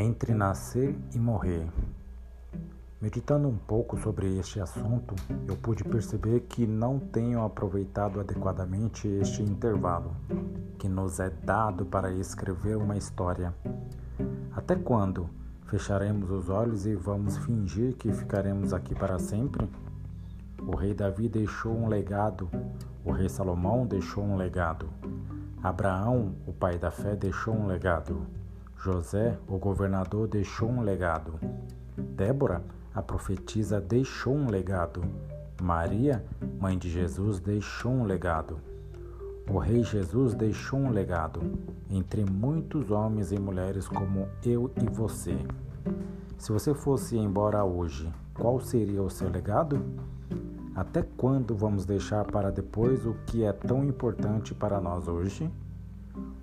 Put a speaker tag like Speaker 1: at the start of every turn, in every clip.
Speaker 1: Entre nascer e morrer. Meditando um pouco sobre este assunto, eu pude perceber que não tenho aproveitado adequadamente este intervalo que nos é dado para escrever uma história. Até quando fecharemos os olhos e vamos fingir que ficaremos aqui para sempre? O rei Davi deixou um legado, o rei Salomão deixou um legado, Abraão, o pai da fé, deixou um legado. José, o governador, deixou um legado. Débora, a profetisa, deixou um legado. Maria, mãe de Jesus, deixou um legado. O Rei Jesus deixou um legado entre muitos homens e mulheres como eu e você. Se você fosse embora hoje, qual seria o seu legado? Até quando vamos deixar para depois o que é tão importante para nós hoje?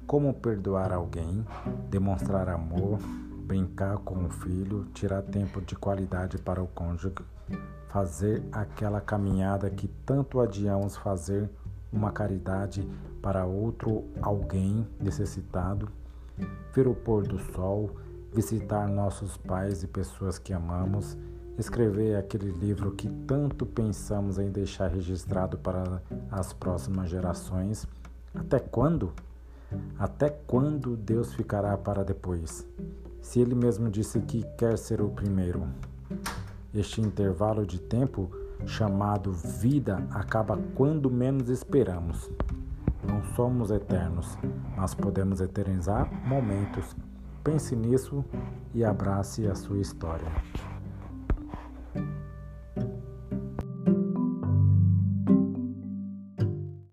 Speaker 1: Como perdoar alguém, demonstrar amor, brincar com o filho, tirar tempo de qualidade para o cônjuge, fazer aquela caminhada que tanto adiamos fazer, uma caridade para outro alguém necessitado, ver o pôr do sol, visitar nossos pais e pessoas que amamos, escrever aquele livro que tanto pensamos em deixar registrado para as próximas gerações. Até quando? Até quando Deus ficará para depois? Se Ele mesmo disse que quer ser o primeiro. Este intervalo de tempo, chamado vida, acaba quando menos esperamos. Não somos eternos, mas podemos eternizar momentos. Pense nisso e abrace a sua história.